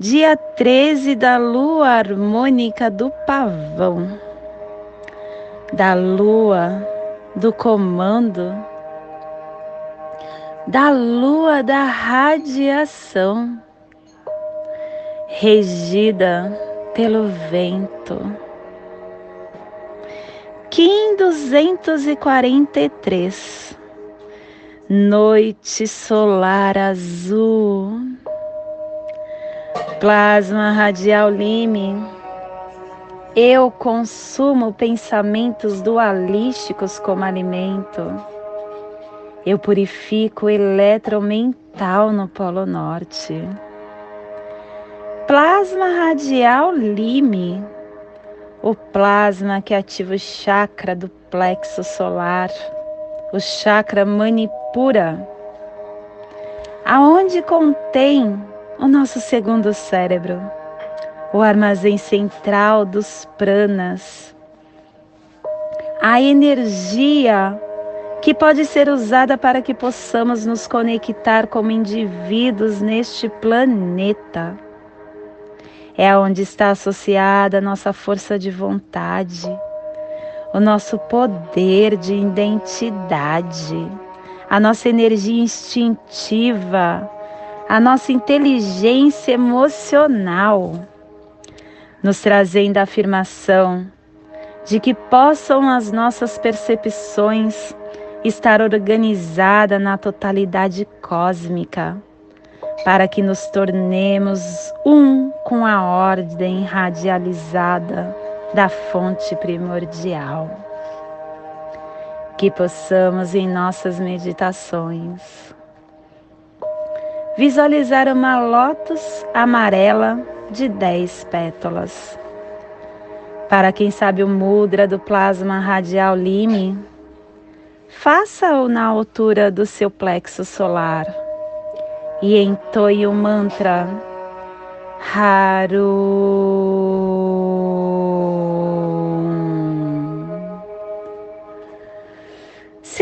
dia 13 da lua harmônica do pavão, da lua do comando, da lua da radiação, regida pelo vento. Kim 243 Noite solar azul Plasma radial lime. Eu consumo pensamentos dualísticos como alimento. Eu purifico eletromental no Polo Norte. Plasma radial lime. O plasma que ativa o chakra do plexo solar, o chakra manipura, aonde contém o nosso segundo cérebro, o armazém central dos pranas, a energia que pode ser usada para que possamos nos conectar como indivíduos neste planeta. É onde está associada a nossa força de vontade, o nosso poder de identidade, a nossa energia instintiva, a nossa inteligência emocional, nos trazendo a afirmação de que possam as nossas percepções estar organizadas na totalidade cósmica, para que nos tornemos um com a ordem radializada da fonte primordial. Que possamos em nossas meditações visualizar uma lótus amarela de 10 pétalas. Para quem sabe o mudra do plasma radial lime, faça-o na altura do seu plexo solar e entoie o mantra Haru.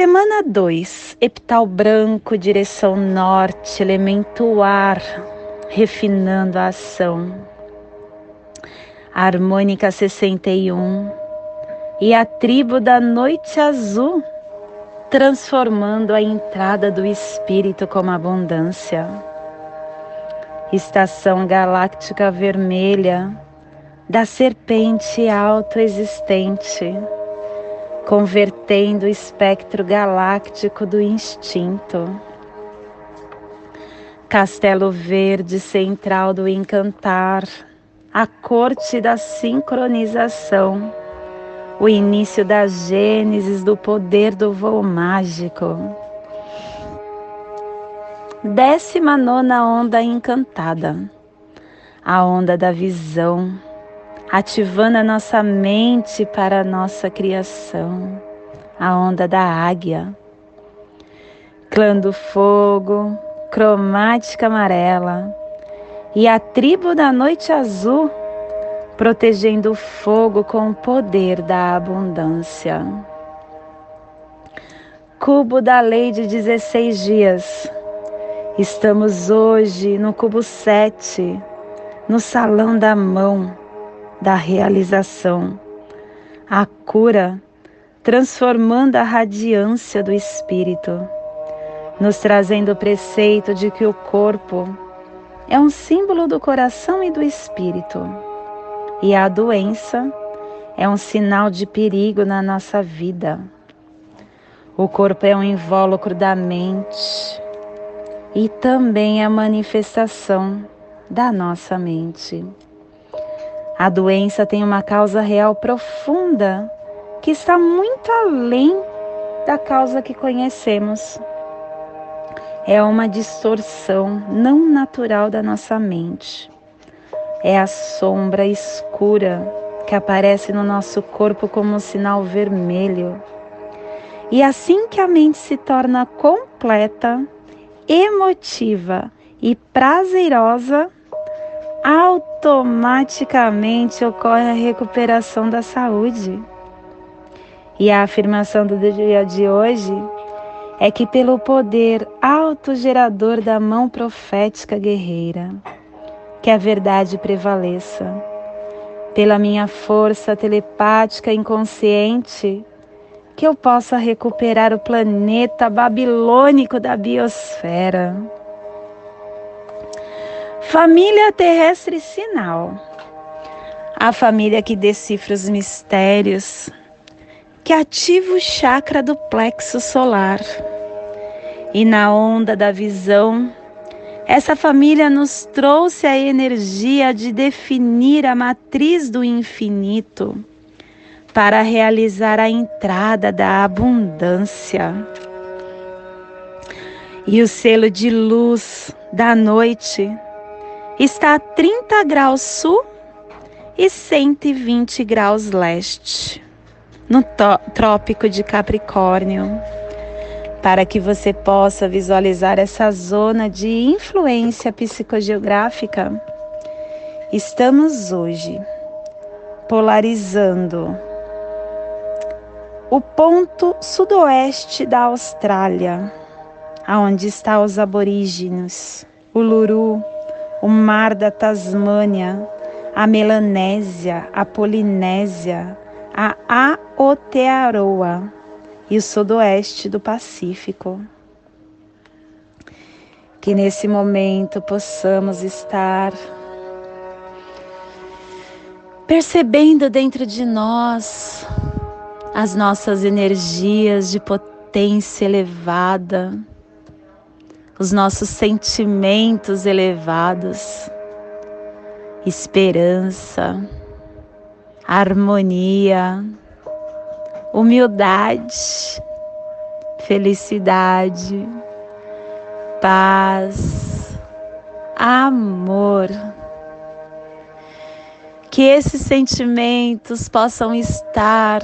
Semana 2, epital branco, direção norte, elemento ar, refinando a ação. Harmônica 61 e a tribo da noite azul, transformando a entrada do espírito como abundância. Estação galáctica vermelha da serpente autoexistente convertendo o espectro galáctico do instinto. Castelo Verde central do encantar, a corte da sincronização, o início da gênesis do poder do voo mágico. Décima nona onda encantada, a onda da visão ativando a nossa mente para a nossa criação, a onda da águia. Clã do fogo, cromática amarela e a tribo da noite azul, protegendo o fogo com o poder da abundância. Cubo da lei de 16 dias. Estamos hoje no cubo 7, no salão da mão da realização, a cura, transformando a radiância do espírito, nos trazendo o preceito de que o corpo é um símbolo do coração e do espírito, e a doença é um sinal de perigo na nossa vida. O corpo é um invólucro da mente e também a manifestação da nossa mente. A doença tem uma causa real profunda que está muito além da causa que conhecemos. É uma distorção não natural da nossa mente. é a sombra escura que aparece no nosso corpo como um sinal vermelho. E assim que a mente se torna completa, emotiva e prazerosa, automaticamente ocorre a recuperação da saúde. E a afirmação do dia de hoje é que, pelo poder autogerador da mão profética guerreira, que a verdade prevaleça. Pela minha força telepática inconsciente, que eu possa recuperar o planeta babilônico da biosfera. Família terrestre sinal. A família que decifra os mistérios, que ativa o chakra do plexo solar. E na onda da visão, essa família nos trouxe a energia de definir a matriz do infinito para realizar a entrada da abundância. E o selo de luz da noite está a 30 graus sul e 120 graus leste, no trópico de Capricórnio, para que você possa visualizar essa zona de influência psicogeográfica. Estamos hoje polarizando o ponto sudoeste da Austrália, aonde estão os aborígenes, o Luru, o mar da Tasmânia, a Melanésia, a Polinésia, a Aotearoa e o sudoeste do Pacífico. Que nesse momento possamos estar percebendo dentro de nós as nossas energias de potência elevada, os nossos sentimentos elevados, esperança, harmonia, humildade, felicidade, paz, amor. Que esses sentimentos possam estar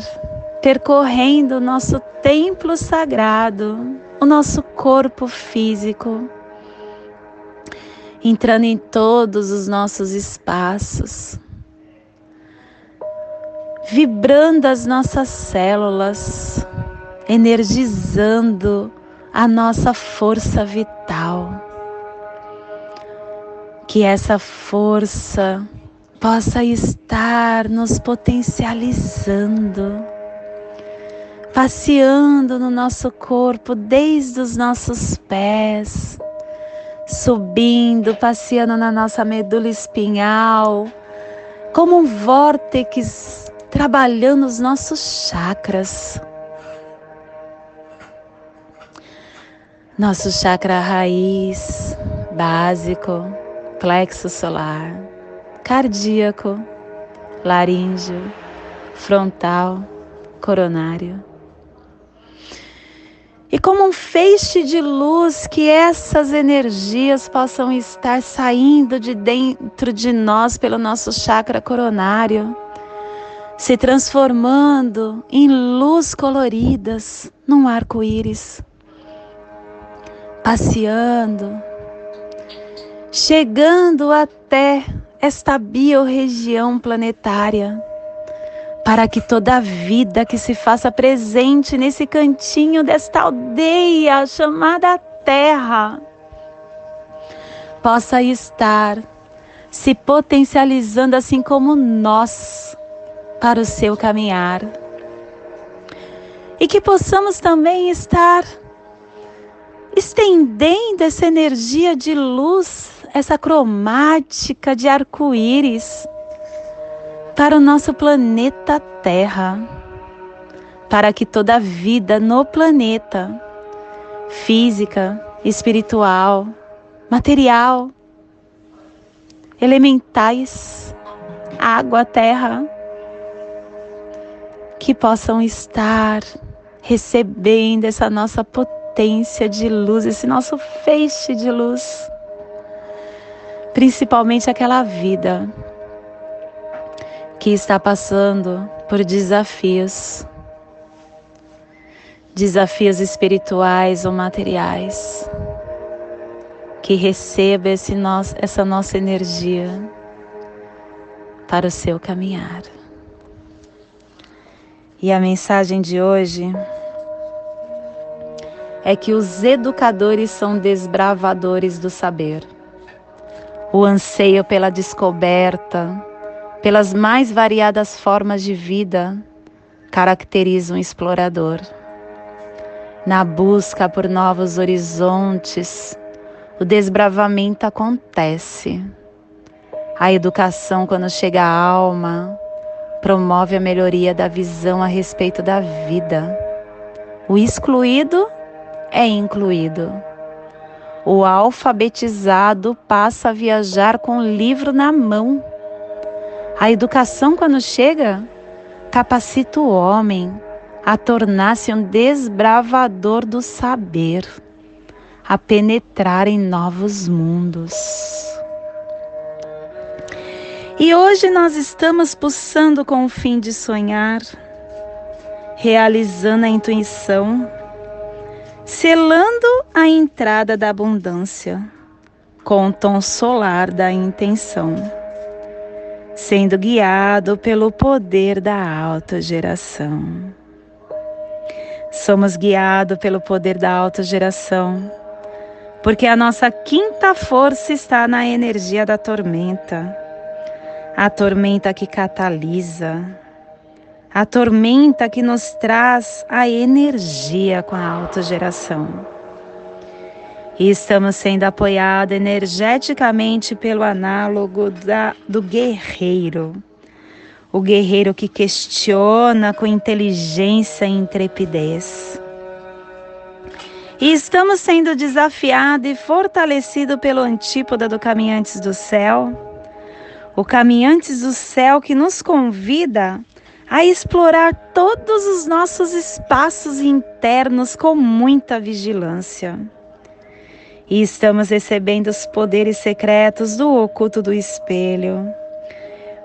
percorrendo o nosso templo sagrado, o nosso corpo físico, entrando em todos os nossos espaços, vibrando as nossas células, energizando a nossa força vital. Que essa força possa estar nos potencializando passeando no nosso corpo, desde os nossos pés, subindo, passeando na nossa medula espinhal, como um vórtex trabalhando os nossos chakras. Nosso chakra raiz, básico, plexo solar, cardíaco, laríngeo, frontal, coronário e como um feixe de luz que essas energias possam estar saindo de dentro de nós pelo nosso chakra coronário, se transformando em luz coloridas num arco-íris, passeando, chegando até esta biorregião planetária para que toda vida que se faça presente nesse cantinho desta aldeia chamada Terra possa estar se potencializando assim como nós para o seu caminhar. E que possamos também estar estendendo essa energia de luz, essa cromática de arco-íris para o nosso planeta Terra, para que toda vida no planeta, física, espiritual, material, elementais, água, terra, que possam estar recebendo essa nossa potência de luz, esse nosso feixe de luz, principalmente aquela vida que está passando por desafios, desafios espirituais ou materiais, que receba esse nosso, essa nossa energia para o seu caminhar. E a mensagem de hoje é que os educadores são desbravadores do saber. O anseio pela descoberta, pelas mais variadas formas de vida, caracteriza um explorador. Na busca por novos horizontes, o desbravamento acontece. A educação, quando chega à alma, promove a melhoria da visão a respeito da vida. O excluído é incluído. O alfabetizado passa a viajar com o livro na mão. A educação, quando chega, capacita o homem a tornar-se um desbravador do saber, a penetrar em novos mundos. E hoje nós estamos pulsando com o fim de sonhar, realizando a intuição selando a entrada da abundância com o tom solar da intenção, sendo guiado pelo poder da autogeração. Somos guiados pelo poder da autogeração, porque a nossa quinta força está na energia da tormenta, a tormenta que catalisa, a tormenta que nos traz a energia com a autogeração. E estamos sendo apoiados energeticamente pelo análogo da, do guerreiro. O guerreiro que questiona com inteligência e intrepidez. E estamos sendo desafiados e fortalecidos pelo antípoda do Caminhantes do Céu. O Caminhantes do Céu que nos convida a explorar todos os nossos espaços internos com muita vigilância. E estamos recebendo os poderes secretos do oculto do espelho.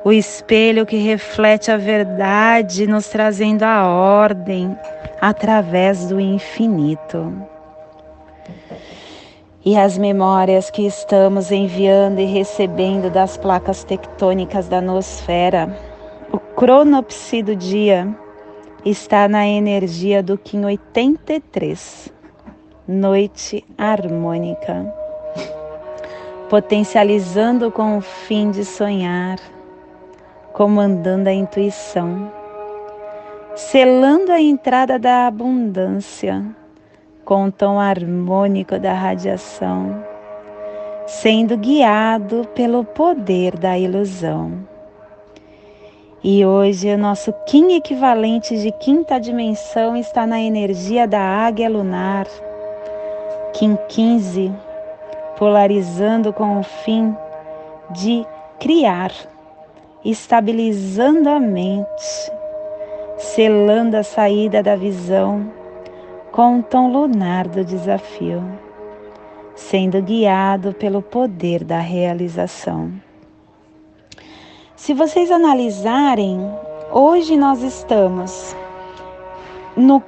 O espelho que reflete a verdade, nos trazendo a ordem através do infinito. E as memórias que estamos enviando e recebendo das placas tectônicas da nosfera o cronopsi do dia está na energia do Kim 83, noite harmônica, potencializando com o fim de sonhar, comandando a intuição, selando a entrada da abundância com o tom harmônico da radiação, sendo guiado pelo poder da ilusão. E hoje o nosso Kim equivalente de quinta dimensão está na energia da águia lunar. Kim 15, polarizando com o fim de criar, estabilizando a mente, selando a saída da visão com o tom lunar do desafio, sendo guiado pelo poder da realização. Se vocês analisarem, hoje nós estamos no,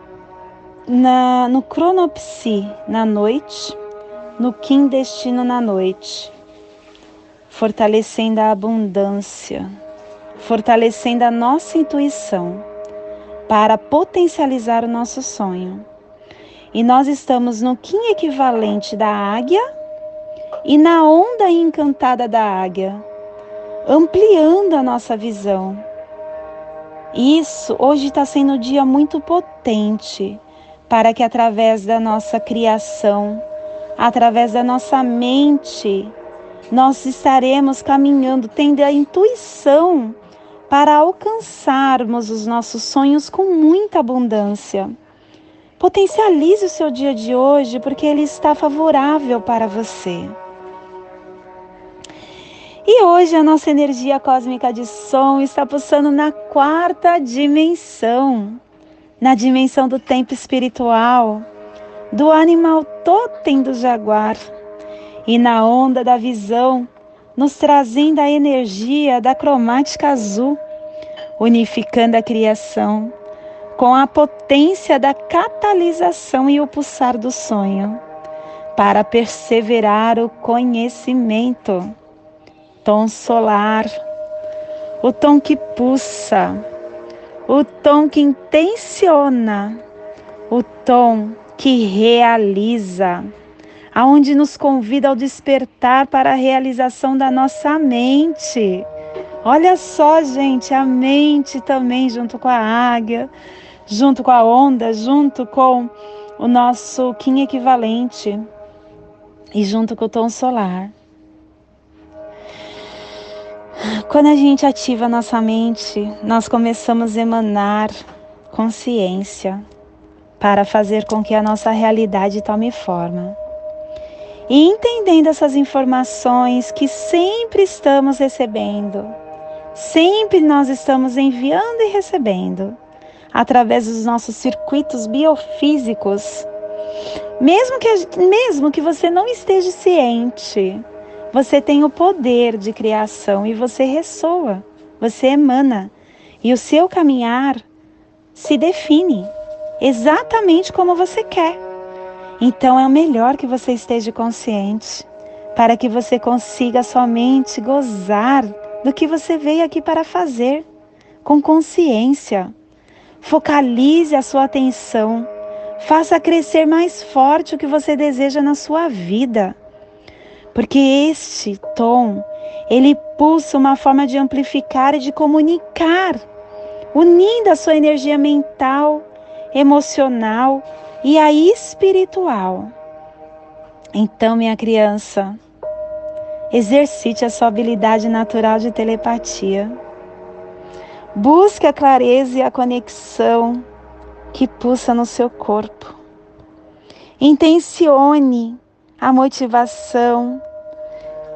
na, no cronopsi na noite, no Kim destino na noite, fortalecendo a abundância, fortalecendo a nossa intuição para potencializar o nosso sonho. E nós estamos no Kim equivalente da águia e na onda encantada da águia ampliando a nossa visão. Isso hoje está sendo um dia muito potente para que através da nossa criação, através da nossa mente, nós estaremos caminhando, tendo a intuição para alcançarmos os nossos sonhos com muita abundância. Potencialize o seu dia de hoje, porque ele está favorável para você. E hoje a nossa energia cósmica de som está pulsando na quarta dimensão, na dimensão do tempo espiritual, do animal totem do jaguar e na onda da visão, nos trazendo a energia da cromática azul, unificando a criação com a potência da catalisação e o pulsar do sonho, para perseverar o conhecimento. Tom solar, o tom que pulsa, o tom que intenciona, o tom que realiza aonde nos convida ao despertar para a realização da nossa mente. Olha só, gente, a mente também junto com a águia, junto com a onda, junto com o nosso Kim equivalente e junto com o tom solar. Quando a gente ativa nossa mente, nós começamos a emanar consciência para fazer com que a nossa realidade tome forma. E entendendo essas informações que sempre estamos recebendo, sempre nós estamos enviando e recebendo, através dos nossos circuitos biofísicos, mesmo que, mesmo que você não esteja ciente, você tem o poder de criação e você ressoa, você emana, e o seu caminhar se define exatamente como você quer. Então é o melhor que você esteja consciente, para que você consiga somente gozar do que você veio aqui para fazer, com consciência. Focalize a sua atenção, faça crescer mais forte o que você deseja na sua vida. Porque este tom, ele pulsa uma forma de amplificar e de comunicar, unindo a sua energia mental, emocional e a espiritual. Então, minha criança, exercite a sua habilidade natural de telepatia. Busque a clareza e a conexão que pulsa no seu corpo. Intencione a motivação.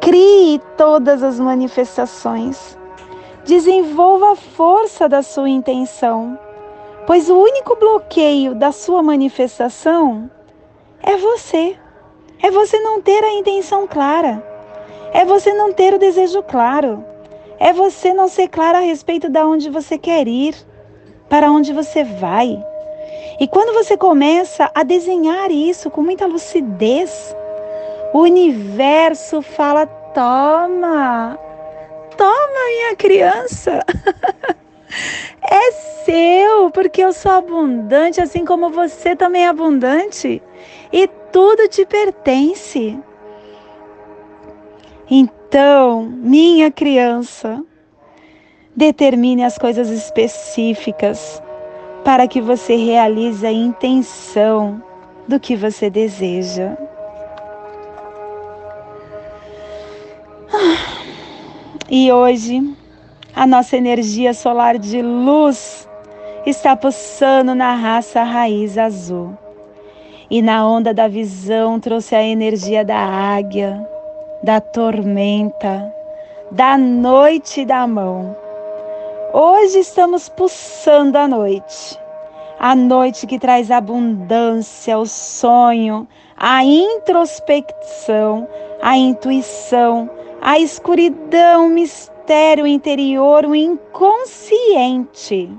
Crie todas as manifestações. Desenvolva a força da sua intenção pois o único bloqueio da sua manifestação é você. É você não ter a intenção clara. É você não ter o desejo claro. É você não ser claro a respeito de onde você quer ir, para onde você vai. E quando você começa a desenhar isso com muita lucidez, o universo fala: toma, toma, minha criança. É seu, porque eu sou abundante, assim como você também é abundante. E tudo te pertence. Então, minha criança, determine as coisas específicas para que você realize a intenção do que você deseja. E hoje a nossa energia solar de luz está pulsando na raça raiz azul. E na onda da visão trouxe a energia da águia, da tormenta, da noite da mão. Hoje estamos pulsando a noite. A noite que traz abundância, o sonho, a introspecção, a intuição, a escuridão, mistério mistério interior, o inconsciente.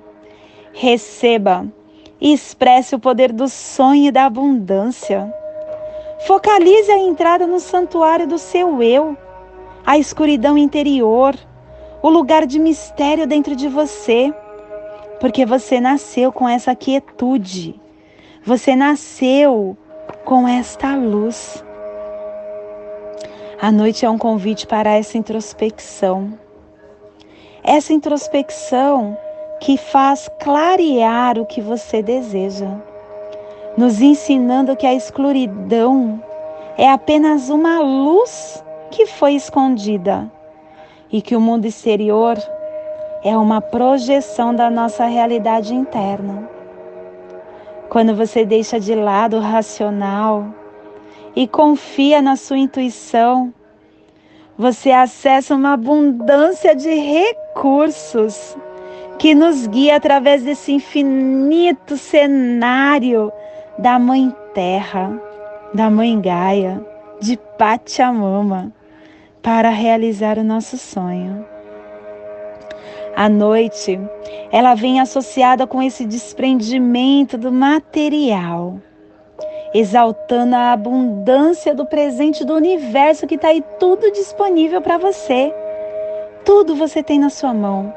Receba e expresse o poder do sonho e da abundância. Focalize a entrada no santuário do seu eu, a escuridão interior, o lugar de mistério dentro de você, porque você nasceu com essa quietude, você nasceu com esta luz. A noite é um convite para essa introspecção essa introspecção que faz clarear o que você deseja, nos ensinando que a escuridão é apenas uma luz que foi escondida e que o mundo exterior é uma projeção da nossa realidade interna. Quando você deixa de lado o racional e confia na sua intuição, você acessa uma abundância de recursos que nos guia através desse infinito cenário da Mãe Terra, da Mãe Gaia, de Pachamama, para realizar o nosso sonho. A noite, ela vem associada com esse desprendimento do material, exaltando a abundância do presente do universo que está aí tudo disponível para você. Tudo você tem na sua mão.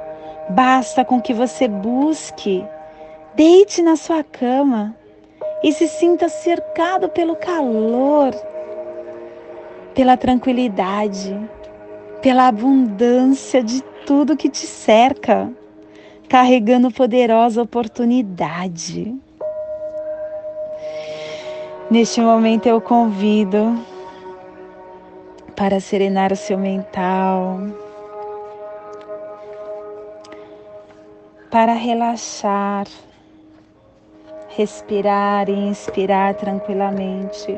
Basta com que você busque. Deite na sua cama e se sinta cercado pelo calor, pela tranquilidade, pela abundância de tudo que te cerca, carregando poderosa oportunidade. Neste momento eu convido para serenar o seu mental, para relaxar, respirar e inspirar tranquilamente.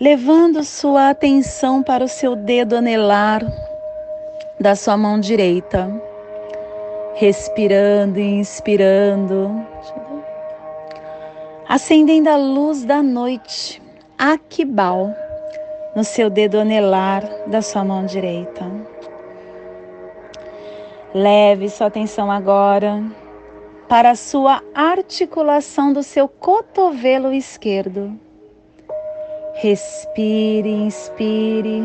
Levando sua atenção para o seu dedo anelar da sua mão direita. Respirando e inspirando. Acendendo a luz da noite, Akibal, no seu dedo anelar da sua mão direita. Leve sua atenção agora para a sua articulação do seu cotovelo esquerdo. Respire, inspire,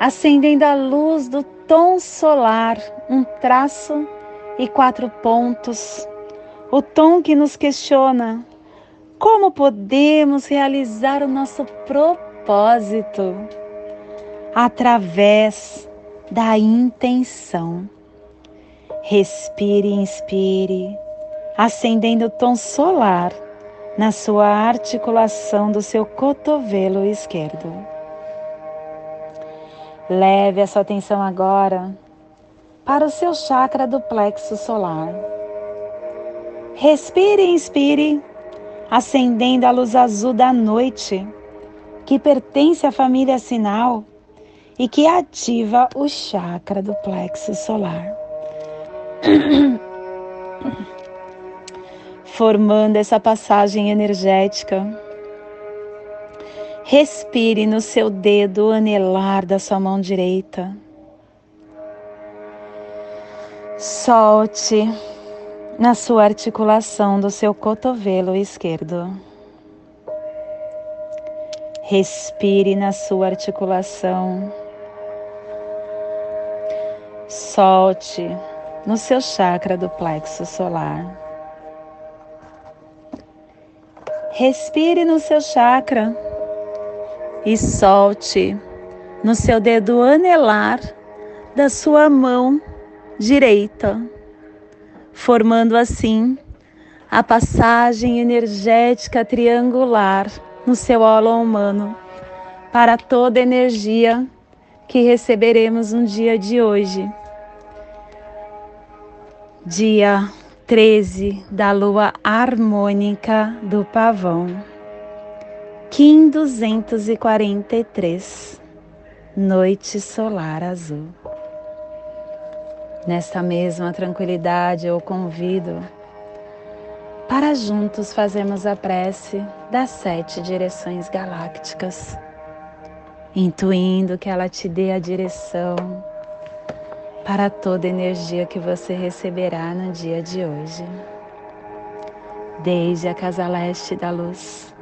acendendo a luz do tom solar, um traço e quatro pontos. O tom que nos questiona como podemos realizar o nosso propósito através da intenção. Respire e inspire, acendendo o tom solar na sua articulação do seu cotovelo esquerdo. Leve a sua atenção agora para o seu chakra do plexo solar. Respire e inspire, acendendo a luz azul da noite, que pertence à família sinal e que ativa o chakra do plexo solar. Formando essa passagem energética. Respire no seu dedo anelar da sua mão direita. Solte na sua articulação do seu cotovelo esquerdo. Respire na sua articulação Solte no seu chakra do plexo solar. Respire no seu chakra e solte no seu dedo anelar da sua mão direita, formando assim a passagem energética triangular no seu holo humano para toda energia que receberemos no dia de hoje dia 13 da lua harmônica do pavão, Kim 243, noite solar azul. Nesta mesma tranquilidade eu convido para juntos fazermos a prece das sete direções galácticas, intuindo que ela te dê a direção para toda energia que você receberá no dia de hoje. Desde a casa leste da luz,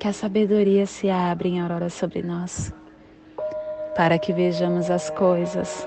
que a sabedoria se abra em aurora sobre nós, para que vejamos as coisas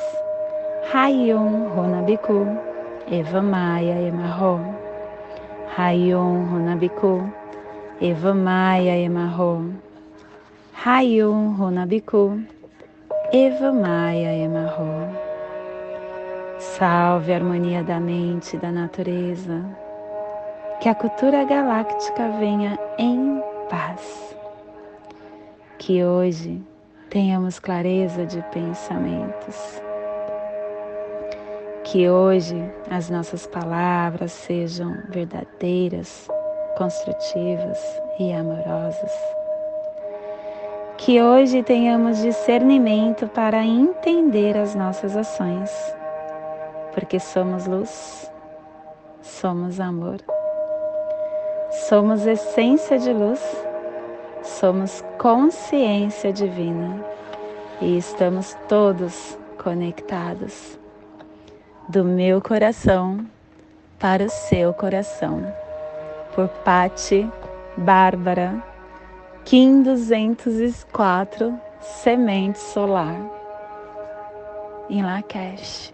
Rayon Runabiku, Eva Maia Emarro. Rayon Runabiku, Eva Maia Emarro. Rayon Runabiku, Eva Maia Emarro. Salve a harmonia da mente e da natureza. Que a cultura galáctica venha em paz. Que hoje tenhamos clareza de pensamentos. Que hoje as nossas palavras sejam verdadeiras, construtivas e amorosas. Que hoje tenhamos discernimento para entender as nossas ações porque somos luz, somos amor, somos essência de luz, somos consciência divina e estamos todos conectados do meu coração para o seu coração. Por Pati Bárbara, Kim 204, Semente Solar, em Lakesh.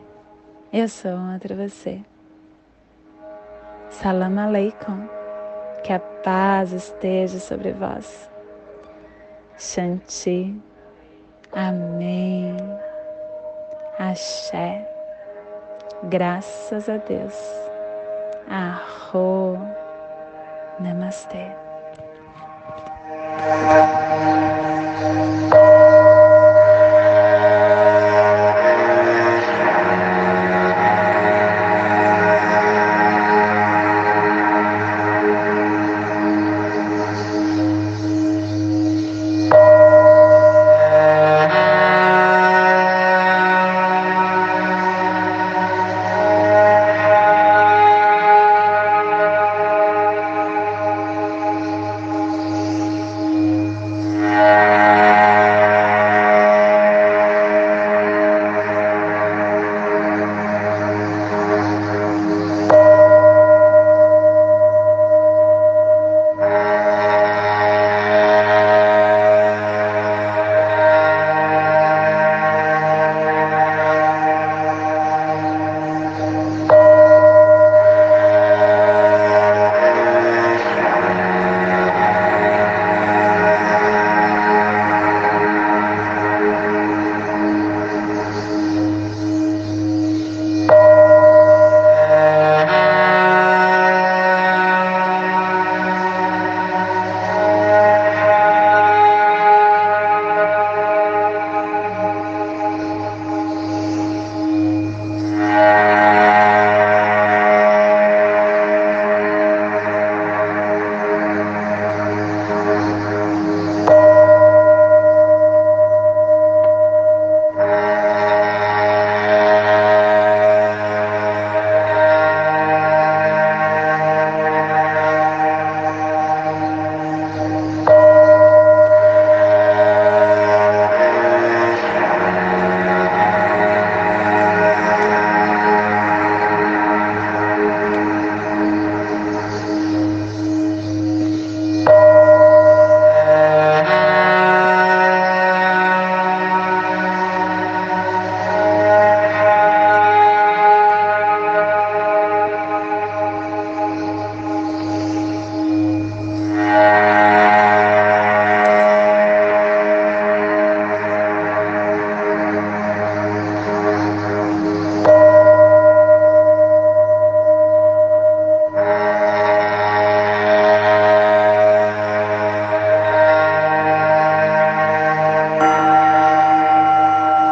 Eu sou outra você. Salam aleikum. Que a paz esteja sobre vós. Shanti. Amém. Axé. Graças a Deus. Arro. Namastê.